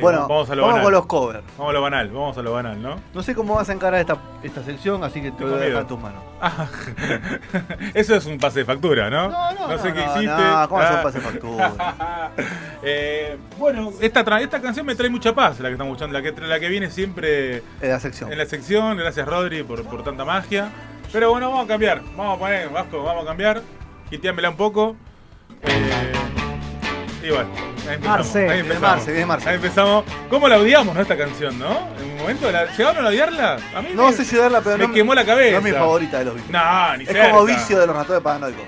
Bueno, vamos a lo vamos banal. con los covers. Vamos a lo banal, vamos a lo banal, ¿no? No sé cómo vas a encarar esta, esta sección, así que te Tengo voy a dejar tus manos. Ah, Eso es un pase de factura, ¿no? No, no, sé no, qué no, hiciste. no, ¿cómo es un Ah. pase de factura? Eh, bueno, esta, esta canción me trae mucha paz, la que estamos escuchando, la que, la que viene siempre En la sección. en la sección. Gracias, Rodri, por, por tanta magia. Pero bueno, vamos a cambiar. Vamos a poner, Vasco, vamos a cambiar. Giteámela un poco. Eh, y bueno, ahí empezamos. Marce, ahí empezamos. Marce, Marce. Ahí empezamos. ¿Cómo la odiamos, no, esta canción, no? En un momento, la, ¿llegaron a odiarla? A mí No me, sé si darla, pero me no, quemó la cabeza. no es mi favorita de los Beatles. No, ni es cerca. como vicio de los ratones paranoicos.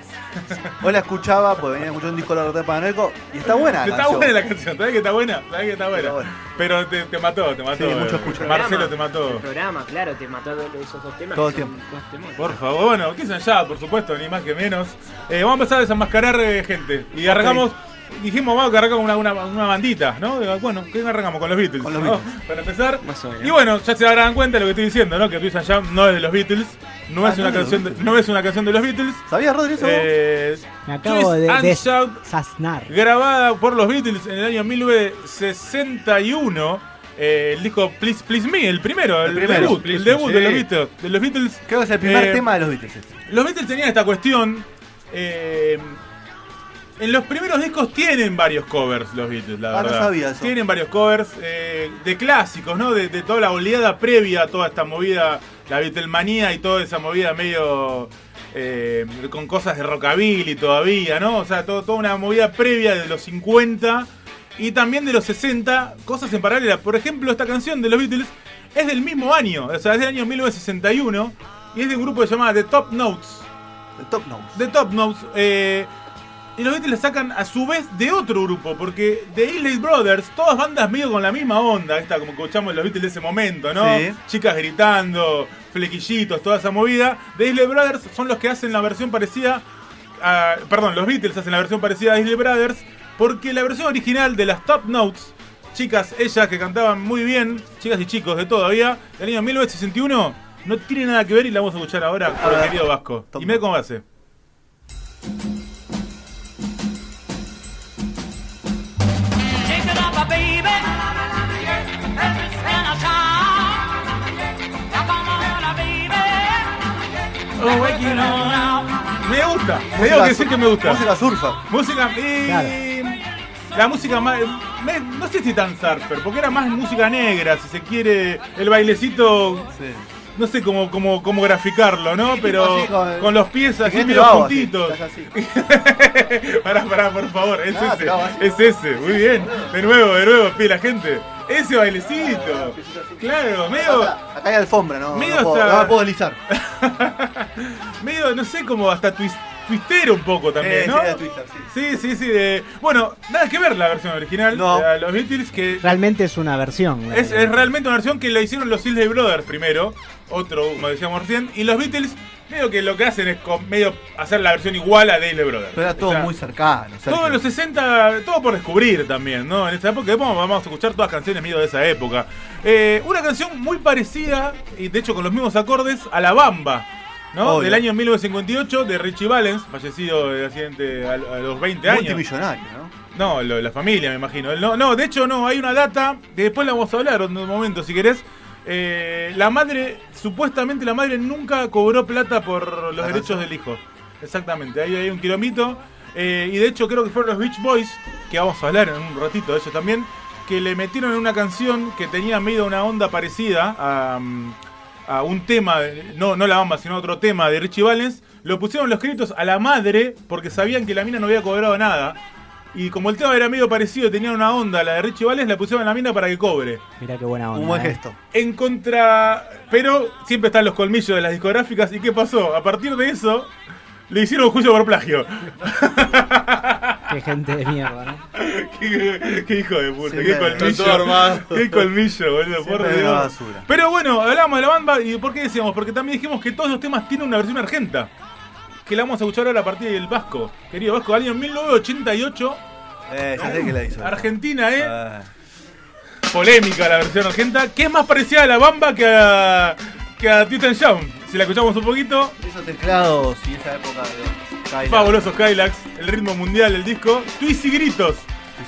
Hoy la escuchaba, pues venía escuchando un disco de los ratones paranoicos y está buena. la Está canción. buena la canción, ¿sabes que está buena? ¿Sabes que está buena? Pero bueno. Pero te, te mató, te mató. Sí, mucho escucha. Marcelo te El mató. programa, claro, te mató esos dos temas. Todo el son temas. Por favor, bueno, Kiss and Shout, por supuesto, ni más que menos. Eh, vamos a empezar a desenmascarar eh, gente. Y arrancamos, dijimos, vamos a arrancar con una, una, una bandita, ¿no? Bueno, ¿qué arrancamos? Con los Beatles. Con los ¿no? Beatles. Para empezar. Más o menos. Y bueno, ya se darán cuenta de lo que estoy diciendo, ¿no? Que Kiss and Shout no es de los Beatles. No, Ah, es, no una canción de, no es una canción de los Beatles. ¿Sabías, Rodri, eso? Eh, Me acabo Twist de and de- Shout sasnar. grabada por los Beatles en el año 1961. eh, el disco Please Please Me, el primero, el, El primero, debut, Please el debut sí. de, los Beatles, de los Beatles. Creo que es el primer Eh, tema de los Beatles. este. Los Beatles tenían esta cuestión. eh, en los primeros discos tienen varios covers los Beatles, la Ah, no verdad. sabía eso. Tienen varios covers eh, de clásicos, ¿no? De, de toda la oleada previa a toda esta movida, la Beatlemanía y toda esa movida medio eh, con cosas de rockabilly todavía, ¿no? O sea, todo- toda una movida previa de los 50 y también de los 60, cosas en paralela. Por ejemplo, esta canción de los Beatles es del mismo año, o sea, es del año 1961 y es de un grupo que se llama The Top Notes. El Top Notes. The Top Notes. eh, y los Beatles la sacan a su vez de otro grupo, porque The Isley Brothers, todas bandas medio con la misma onda, esta como escuchamos los Beatles de ese momento, ¿no? Sí. Chicas gritando, flequillitos, toda esa movida. The Isley Brothers son los que hacen la versión parecida a, perdón, los Beatles hacen la versión parecida a Isley Brothers, porque la versión original de las Top Notes, chicas, ellas que cantaban muy bien, chicas y chicos de todavía, del año 1961, no tiene nada que ver y la vamos a escuchar ahora por el querido Vasco. Top y mira Notes. cómo hace. Me gusta, te digo Música que sur- que me gusta. Música surfa. Música y Claro. la música más me- no sé si tan surfer, porque era más música negra, si se quiere, el bailecito, Sí. No sé cómo cómo, cómo graficarlo, ¿no? Pero con- con, los pies así medio así, así. pará, pará, por favor, es Ah, ese, así. es ese, muy bien. De nuevo, de nuevo, pide la gente. Ese bailecito. Claro, medio Acá, hay alfombra, no, Medio no, puedo, hasta- no me puedo deslizar. medio, no sé, como hasta twist, twistero un poco también, Eh, ¿no? sí, Twitter, sí. Sí, sí, sí. de- Bueno, nada que ver la versión original No. de los Beatles, que Realmente es una versión. es, es realmente una versión que la hicieron los Isley Brothers primero, otro, como decíamos recién, y los Beatles, medio que lo que hacen es con- medio hacer la versión igual a de Isley Brothers. Pero era todo O sea, muy cercano. Sergio. Todo en los 60, todo por descubrir también, ¿no? En esa época vamos, vamos a escuchar todas canciones medio de esa época. Eh, una canción muy parecida, y de hecho con los mismos acordes, a La Bamba, ¿no? Obvio. Del año 1958, de Richie Valens, fallecido de accidente a, a los 20 años. Multimillonario, ¿no? No, lo de la familia, me imagino. No, no, de hecho no, hay una data, que después la vamos a hablar en un momento si querés. Eh, la madre, supuestamente la madre nunca cobró plata por los derechos del hijo. Exactamente, ahí hay un kilomito. Eh, y de hecho creo que fueron los Beach Boys, que vamos a hablar en un ratito de ellos también, que le metieron en una canción que tenía medio una onda parecida a, mm, a un tema, no, no la bamba, sino otro tema de Richie Valens. Lo pusieron los créditos a la madre porque sabían que la mina no había cobrado nada. Y como el tema era medio parecido, tenía una onda, la de Richie Valens, la pusieron a la mina para que cobre. Mira qué buena onda. Un buen eh. gesto. En contra. Pero siempre están los colmillos de las discográficas. ¿Y qué pasó? A partir de eso, le hicieron un juicio por plagio. Qué gente de mierda, ¿no? qué, qué hijo de puta, qué colmillo. Qué colmillo, boludo, por Dios. basura. Pero bueno, hablamos de la banda y ¿por qué decíamos? Porque también dijimos que todos los temas tienen una versión argenta. que la vamos a escuchar ahora a partir del Vasco. Querido Vasco, año 1988. Eh, ya sé que la hizo. Argentina, ¿eh? Ah, Polémica la versión argenta, que es más parecida a la Bamba que a, que a Titan Young. Si la escuchamos un poquito, esos teclados y esa época de Kylax. fabulosos Kylax, el ritmo mundial del disco, Twist y Gritos.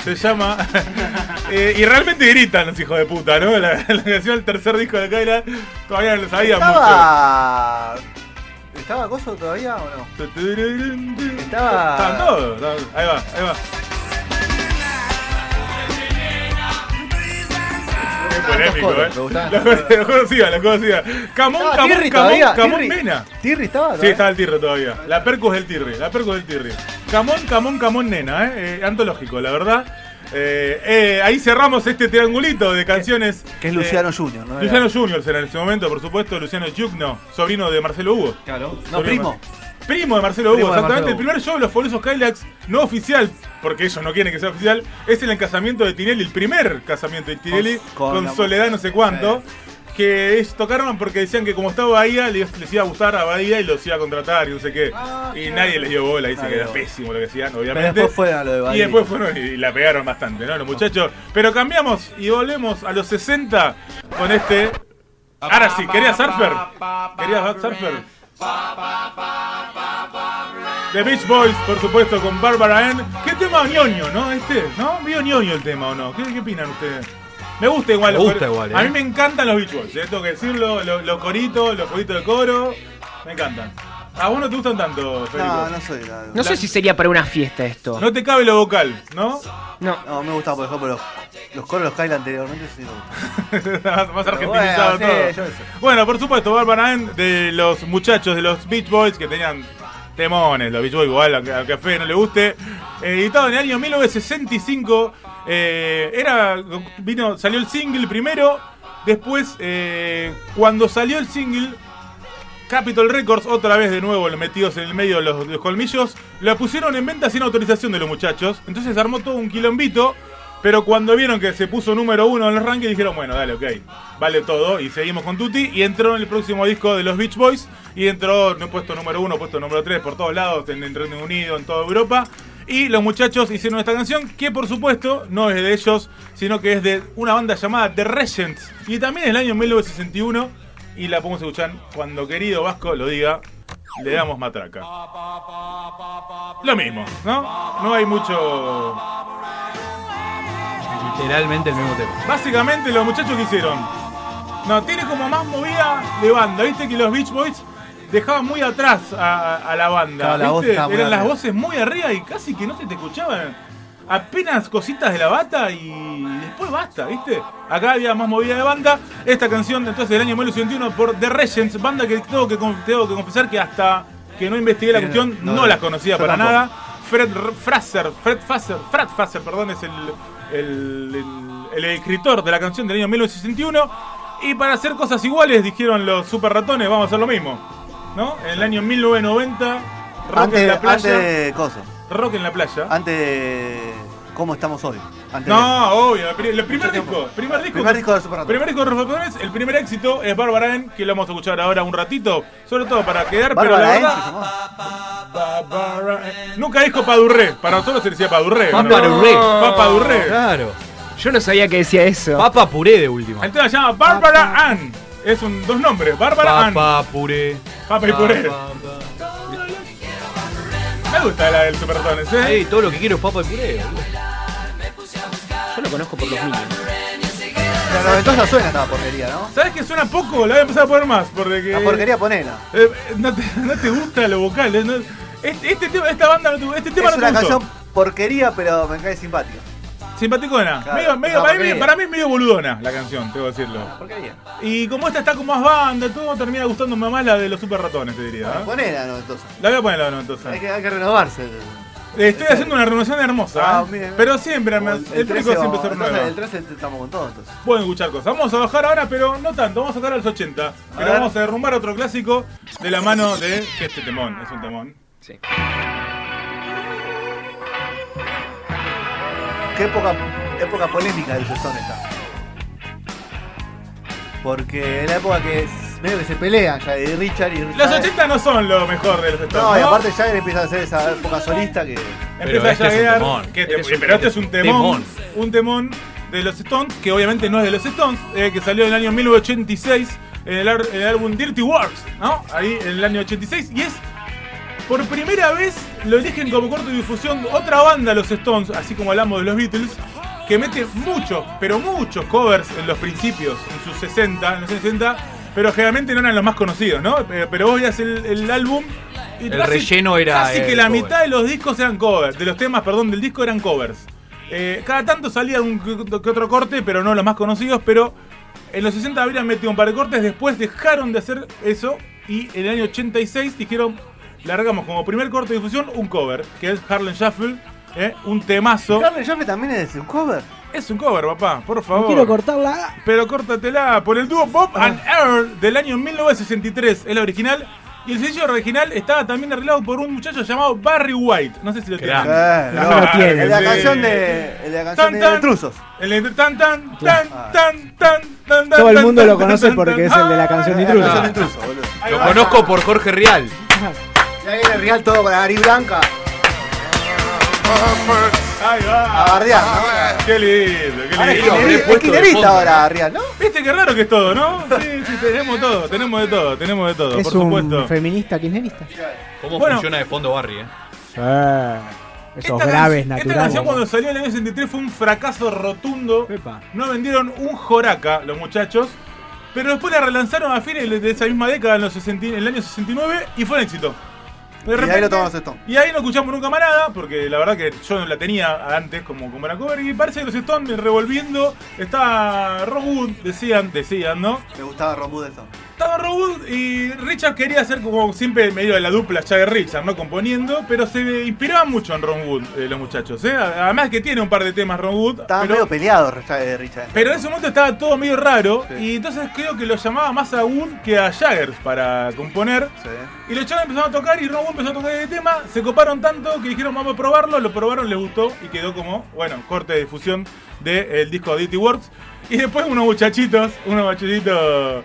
Se llama. Eh, y realmente gritan los hijos de puta, ¿no? La, la canción del tercer disco de Kylax todavía no lo sabían mucho. Estaba. ¿Estaba Coso todavía o no? Estaba- Estaban todos. Ahí va, ahí va. Polémico, ¿eh? me gustaban. Lo lo conocía, lo conocía. Camón, Estaba Camón, Tirri Camón, todavía, Camón Tirri. Nena. ¿Tirri estaba? Sí, todavía? estaba el Tirri todavía. La perco es el Tirri, la perco es el Tirri. Camón, Camón, Camón Nena, ¿eh? Eh, Antológico, la verdad. Eh, eh, ahí cerramos este triangulito de canciones. Que es eh, Luciano Junior, ¿no? Luciano Junior era en ese momento, por supuesto, Luciano Yugno, sobrino de Marcelo Hugo. Claro. No, Sobrino primo. Primo de Marcelo Hugo, exactamente. Marcelo el primer show de los fabulosos Kylax, no oficial, porque ellos no quieren que sea oficial, es el casamiento de Tinelli, el primer casamiento de Tinelli Con- con, con la- Soledad no sé cuánto. Que es, tocaron porque decían que como estaba Bahía, les, les iba a gustar a Bahía y los iba a contratar y no sé qué. y nadie les dio bola, dice que era pésimo lo que hacían, Pero obviamente. después fue a lo de Y Bahía. después fueron y la pegaron bastante, ¿no? Los muchachos. Pero cambiamos y volvemos a los 60 con este. Ahora sí, ¿querías Surfer? ¿Querías Surfer? The Beach Boys, por supuesto, con Barbara Ann. ¿Qué tema ñoño, no? Este, ¿no? Medio ñoño el tema, ¿o no? ¿Qué, qué opinan ustedes? Me gusta igual. Me gusta igual, A ¿eh? mí me encantan los Beach Boys, ¿eh? tengo que decirlo. Los, los coritos, los coritos de coro. Me encantan. ¿A vos no te gustan tanto, Federico? No, no soy. No, No sé si sería para una fiesta esto. No te cabe lo vocal, ¿no? No. no, me gustaba, por ejemplo, los, los coros los Kyle anteriormente. Sí, me más, argentinizado bueno, sí, todo. yo qué sé. Bueno, por supuesto, Barbara Ann de los muchachos de los Beach Boys que tenían temones, los Beach Boys igual, aunque aunque a Fede no le guste. Eh, editado en el año 1965. eh, era. vino Salió el single primero. Después, eh, cuando salió el single. Capitol Records, otra vez de nuevo metidos en el medio de los, de los colmillos, la pusieron en venta sin autorización de los muchachos. Entonces armó todo un quilombito. Pero cuando vieron que se puso número uno en el ranking, dijeron, bueno, dale, ok, vale todo. Y seguimos con Tutti. Y entró en el próximo disco de los Beach Boys. Y entró en puesto número uno, puesto número tres, por todos lados, en el Reino Unido, en toda Europa. Y los muchachos hicieron esta canción, que por supuesto no es de ellos, sino que es de una banda llamada The Regents. Y también en el año 1961. Y la podemos escuchar cuando querido Vasco lo diga. Le damos matraca. Lo mismo, ¿no? No hay mucho. Literalmente el mismo tema. Básicamente los muchachos que hicieron. No, tiene como más movida de banda. Viste que los Beach Boys dejaban muy atrás a, a la banda. Claro, la Eran las voces muy arriba y casi que no se te escuchaban. Apenas cositas de la bata y después basta, ¿viste? Acá había más movida de banda. Esta canción entonces del año 1981 por The Regents, banda que tengo que, tengo que confesar que hasta que no investigué la cuestión no, no, la conocía para tampoco. nada. Fred R- Frasser, Fred Fasser, Fred Fasser, perdón, es el, el, el- el escritor de la canción del año 1961. Y para hacer cosas iguales, dijeron los super ratones, vamos a hacer lo mismo. ¿No? En el año 1990, Rock en Antes, la playa. antes de cosas. Rock en la playa. Antes de. ¿Cómo estamos hoy? Antes de- No, obvio, el pri- el primer disco, primer disco, Primer disco de Super primer disco de Los Ratones, el primer éxito es Barbara Ann, que lo vamos a escuchar ahora un ratito, sobre todo para quedar, pero Bárbara la Ann se nunca dijo Padurré, para nosotros se decía Padurré. Paparurré. Papadurré. Claro. Yo no sabía que decía eso. Papa puré de última. El tema se llama Barbara Ann. Es un, dos nombres, Bárbara Ann. Papa puré. Papa y puré. Me gusta la del Super Ratones, ¿eh? Ey, todo lo que quiero es papa y puré. boludo. Yo lo conozco por los Minions. Pero entonces suena esta porquería, ¿no? ¿Sabes que suena poco? La voy a empezar a poner más. Porque La porquería ponela. Eh, no, te, no te gusta lo vocal. eh, no- este, este tema, esta banda, no te- este tema Es no te una gustó. canción porquería, pero me cae simpática. Simpaticona. Claro, medio, para, mí, porquería. para mí es medio boludona la canción, tengo que decirlo. Porquería. Y como esta está con más banda, todo termina gustándome más la de los super ratones, te diría. ¿eh? Ponela, no, entonces. La voy a poner la no, entonces. Hay que, hay que renovarse. Estoy haciendo una renovación hermosa, Ah, ¿eh? bien. pero siempre, El, el, 13 público siempre se renueva. el 13 estamos con todo, entonces. Pueden escuchar cosas. Vamos a bajar ahora, pero no tanto. Vamos a sacar a los 80. Pero ver. vamos a derrumbar otro clásico de la mano de que este temón. Es un temón. Sí. Qué época, época polémica del Sestón esta. Porque en la época que medio que se pelean ya de Richard y Los 80 no son lo mejor de los Stones. No, y aparte Jagger empieza a hacer esa época solista que. Empieza a este es un llaguear, temón. que te- Este es un pero este es un temón, temón. un temón de los Stones, que obviamente no es de los Stones, eh, que salió en el año 1986 en el, ar- en el álbum Dirty Works, ¿no? Ahí en el año 86, y es por primera vez lo eligen como corto de difusión otra banda, los Stones, así como hablamos de los Beatles, que mete muchos, pero muchos covers en los principios, en sus 60, en los 60, pero generalmente no eran los más conocidos, ¿no? Pero vos veías el, el álbum y El relleno era, Casi eh, que la cover. mitad de los discos eran covers, de los temas, perdón, del disco eran covers. Eh, cada tanto salía un que que otro corte, pero no los más conocidos, pero en los 60 habrían metido un par de cortes, después dejaron de hacer eso y en el año 86 dijeron, largamos como primer corte de difusión un cover, que es Harlem Shuffle, eh, un temazo. Carmen Joffrey también es un cover. Es un cover, papá, por favor. No quiero cortarla. Pero córtatela por el dúo Bob and Earl del año 1963, es la original. Y el sencillo original estaba también arreglado por un muchacho llamado Barry White. No sé si lo tienen. Eh, No lo tiene. El de la canción de. El de la canción Tan, de tan. Intrusos. El de tan tan tan Ah. tan tan tan Todo el mundo tan, lo conoce tan, porque tan, es el de la canción de Intrusos. Lo conozco por Jorge Rial. Y ahí viene Real todo con la Gary Blanca. Ahí A va. bardear, ¿no? Qué lindo, qué Ahora es lindo. kirchnerista- es kirchnerista ahora, Real, ¿no? Viste qué raro que es todo, ¿no? Sí, sí, tenemos todo, tenemos de todo, tenemos de todo, Es por un supuesto. feminista kirchnerista. ¿Cómo Bueno. funciona de fondo Barry, eh? Esos Esta graves can- Esta canción cuando salió en el año 63 fue un fracaso rotundo. Epa. No vendieron un joraca los muchachos. Pero después la relanzaron a fines de esa misma década, en, los 60 en el año 69, y fue un éxito. De Y ahí lo tomamos esto. Y ahí no escuchamos nunca más nada, porque la verdad que yo la tenía antes como, como era cover, y parece que los Stones revolviendo. Está Rob Wood, decían, decían, ¿no? Me gustaba Ron Wood eso. Estaba Rob Wood y Richard quería hacer como siempre medio de la dupla Jagger Richard, ¿no? Componiendo, pero se inspiraban mucho en Ron Wood, eh, los muchachos, ¿eh? Además que tiene un par de temas Ron Wood. Estaba pero- medio peleado Richard. Richard. pero en ese momento estaba todo medio raro Sí. y entonces creo que lo llamaba más a Wood que a Jagger para componer. Sí. Y los chavos empezaron a tocar y Ron Empezó a tocar el tema. Se coparon tanto que dijeron vamos a probarlo. Lo probaron, les gustó y quedó como, bueno, corte de difusión del disco Dirty Works. Y después unos muchachitos, unos muchachitos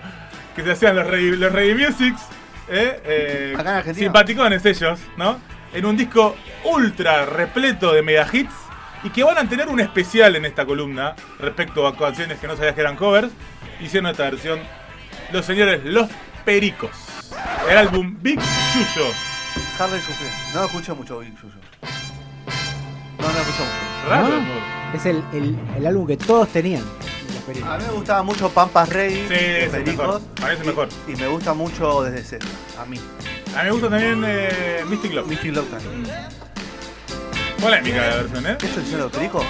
que se hacían los reggae, los musics. ¿eh? Eh, Acá en Argentina. simpaticones ellos, ¿no? En un disco ultra repleto de mega hits. Y que van a tener un especial en esta columna respecto a canciones que no sabías que eran covers. Hicieron esta versión los señores Los Pericos. El álbum Big Yuyo. Harley Shuffle. No escucho mucho Big Yuyo. No, no escucho mucho. Raro. Es el, el, el álbum que todos tenían. A mí me gustaba mucho Pampas Rey. Sí, ese es mejor. Parece y, mejor. Y me gusta mucho desde cero. A mí. A mí me gusta también eh, Mystic Love. Mystic Love también. Polémica la versión, ¿eh? ¿Esto es el Perico?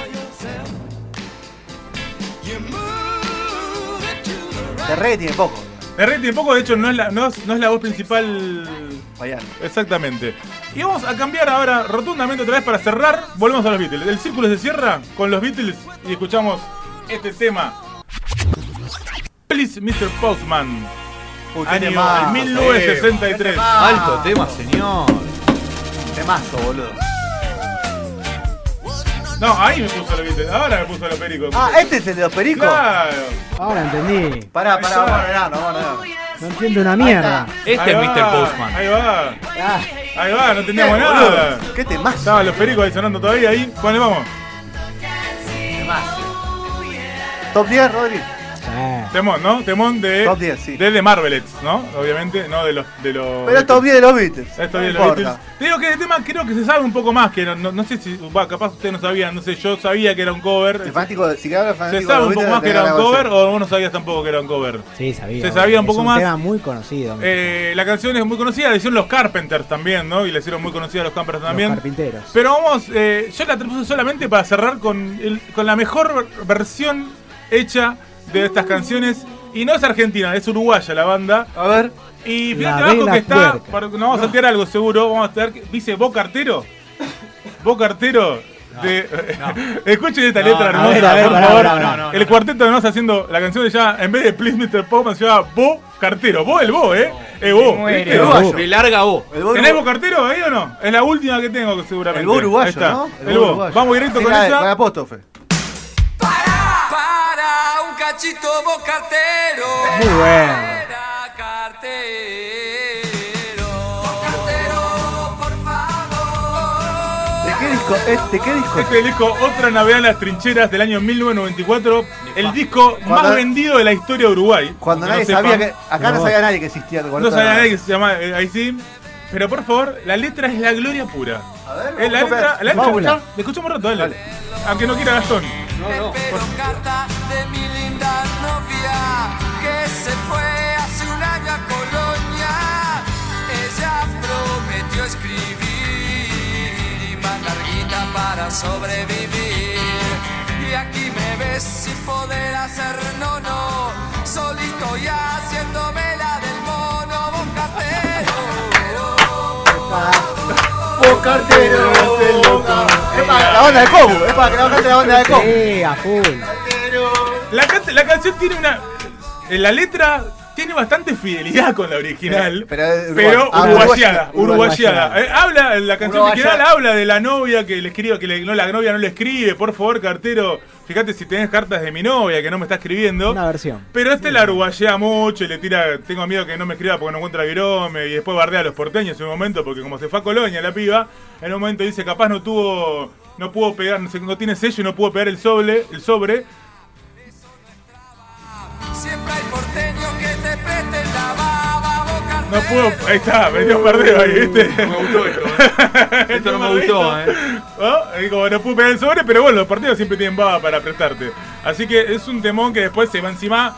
De reggae tiene poco. Repente un poco, de hecho, no es la, no es, no es la voz principal. Vayan. Exactamente. Y vamos a cambiar ahora rotundamente otra vez para cerrar. Volvemos a los Beatles. El círculo se cierra con los Beatles y escuchamos este tema. Please, Mr. Postman. Uy, Año temazo, 1963. Alto tema, señor. Temazo, boludo. No, ahí me puso. Ahora me puso los pericos. Ah, ¿este es el de los pericos? Claro. Ahora entendí. Pará, pará, vamos a verano, vamos a. No entiendo una mierda. Este Ahí es va, Mr. Postman. Ahí va. Ah, Ahí va, no entendíamos ¿Qué, nada. boludo? ¿Qué temazo? Estaban los pericos ahí sonando todavía ahí. ¿Cuál le vamos? Top 10, Rodri. Eh. Temón, ¿no? Temón de. Top 10, sí. De The Marvelettes, ¿no? Obviamente, no de los. De los Pero es top 10 de los Beatles. Esto no bien, los importa. Beatles. Te digo que el tema creo que se sabe un poco más, que no, no, no sé si, va, capaz ustedes no sabían, no sé, yo sabía que era un cover. El fanático, de- si queda el Se fanático sabe de un poco más que era un cover o vos no sabías tampoco que era un cover. Sí, sabía. Se sabía un Es poco más. un tema muy conocido. Eh, la canción es muy conocida, la hicieron los Carpenters también, ¿no? Y la hicieron muy conocida a los Carpenters los también. carpinteros. Pero vamos, eh, yo la puse solamente para cerrar con, el- con la mejor versión hecha de estas canciones. Y no es argentina, es uruguaya la banda. A ver. Y fíjate abajo que está, puerca. para- nos vamos a saltear algo seguro, vamos a estar, dice Bo Cartero. Bo Cartero. de- Escuchen esta No, letra no, hermosa. No, no, el no. cuarteto de nos haciendo la canción se llama, en vez de Please Mr. Popman, se llama Bo Cartero. Bo el Bo, eh. Eh, Bo. Uruguayo. De larga. El Bo ¿Tenés. Bo Cartero ahí o no? Es la última que tengo seguramente. El Bo uruguayo, Ahí está. ¿no? El, Bo. uruguayo. Vamos directo Sí, con la- esa. Con apóstrofe. Cachito bocatero. Muy bueno. Cartero, por favor. ¿De qué disco? es- ¿De qué disco? Este es el disco Otra Navidad en las Trincheras del año 1994. El disco Cuando- más vendido de la historia de Uruguay. Cuando nadie no sabía sepan. que. Acá no sabía nadie que existía el No sabía nadie que se llama eh, ahí sí. Pero por favor, la letra es la gloria pura. A ver, la letra, la letra, le escuchamos un rato, dale. Aunque no quiera Gastón. Espero carta de mi linda novia que se fue hace un año a Colonia. Ella prometió escribir y mandar guita para sobrevivir. Y aquí me ves sin poder hacer no, no, solito y haciéndome la del mono, vos cartero. cartero, Es para la banda de Cobu, es para que la la banda de Cobu. Sí, a full. La, can- la canción tiene una. En la letra tiene bastante fidelidad con la original. Pero- pero Pero, uruguay- ah, uruguayada, uruguayada. uruguayada. Eh, habla, la canción Uruguayada. original habla de la novia que le escribe, que le- no, la novia no le escribe. Por favor, cartero, fíjate si tenés cartas de mi novia que no me está escribiendo. Una versión. Pero este la uruguayea mucho y le tira, tengo miedo que no me escriba porque no encuentra virome y después bardea a los porteños en un momento porque como se fue a Colonia la piba, en un momento dice capaz no tuvo, no pudo pegar, no, sé, no tiene sello y no pudo pegar el sobre, el sobre. No pudo, ahí está, metió un perdeo ahí, ¿viste? Me gustó esto, ¿eh? Esto no me gustó, ¿eh? ¿No? Y como no pudo pegar el sobre, pero bueno, los partidos siempre tienen baba para prestarte. Así que es un temón que después se va encima.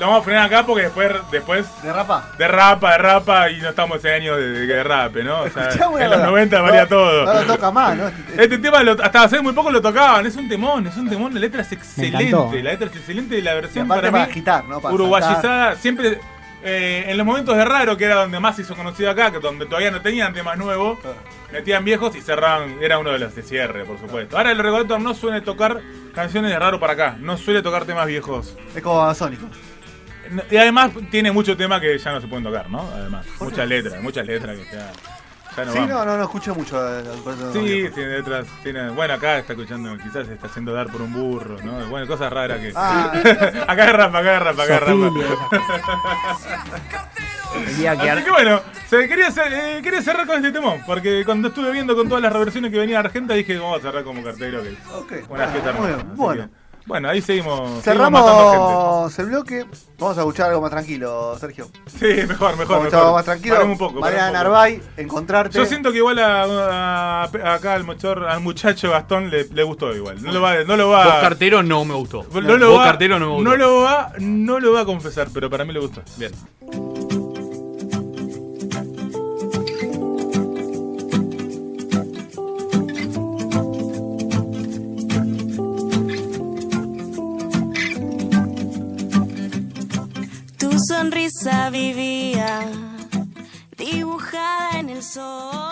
Lo vamos a frenar acá porque después, después ¿De rapa? derrapa, derrapa y no estamos en años de, de que derrape, ¿no? O sea, en los cosa. 90 No- varía todo. No lo toca más, ¿no? Este tema lo- hasta hace muy poco lo tocaban, es un temón, es un temón, la letra es excelente, la letra es excelente y la Y versión aparte para para mí agitar, ¿no? Para saltar. uruguayizada, siempre eh, en los momentos de raro, que era donde más se hizo conocido acá, que donde todavía no tenían temas nuevos, metían viejos y cerraban, era uno de los de cierre, por supuesto. Ahora el regulator no suele tocar canciones de raro para acá, no suele tocar temas viejos. Es como Sónico. Y además tiene mucho tema que ya no se pueden tocar, ¿no? Además, muchas letras, muchas letras que ya, ya no Sí, van. no, no, no escucho mucho. cuarteto de Sí, tiene letras, tiene, bueno, acá está escuchando, quizás se está haciendo dar por un burro, ¿no? Bueno, cosas raras que... Ah. acá es rapa, acá es rapa, acá es rapa. Así que bueno, se quería, eh, quería cerrar con este temón, porque cuando estuve viendo con todas las reversiones que venía de Argenta dije, vamos a cerrar como cartero, que es Ok. una fiesta bien, Así bueno. Bueno, ahí seguimos, seguimos Cerramos el bloque. Vamos a escuchar algo más tranquilo, Sergio. Sí, mejor, mejor, Vamos a escuchar algo mejor. más tranquilo. Paremos un poco, Mariana paremos un poco. Narvay, encontrarte. Yo siento que igual a, a- a- acá al, mochor, al muchacho Gastón le, le gustó igual. No lo va, no lo va Vos cartero no me gustó. No lo, Vos va, cartero no me gustó. no lo va, no lo va a confesar, pero para mí le gustó. Bien. Sonrisa vivía dibujada en el sol.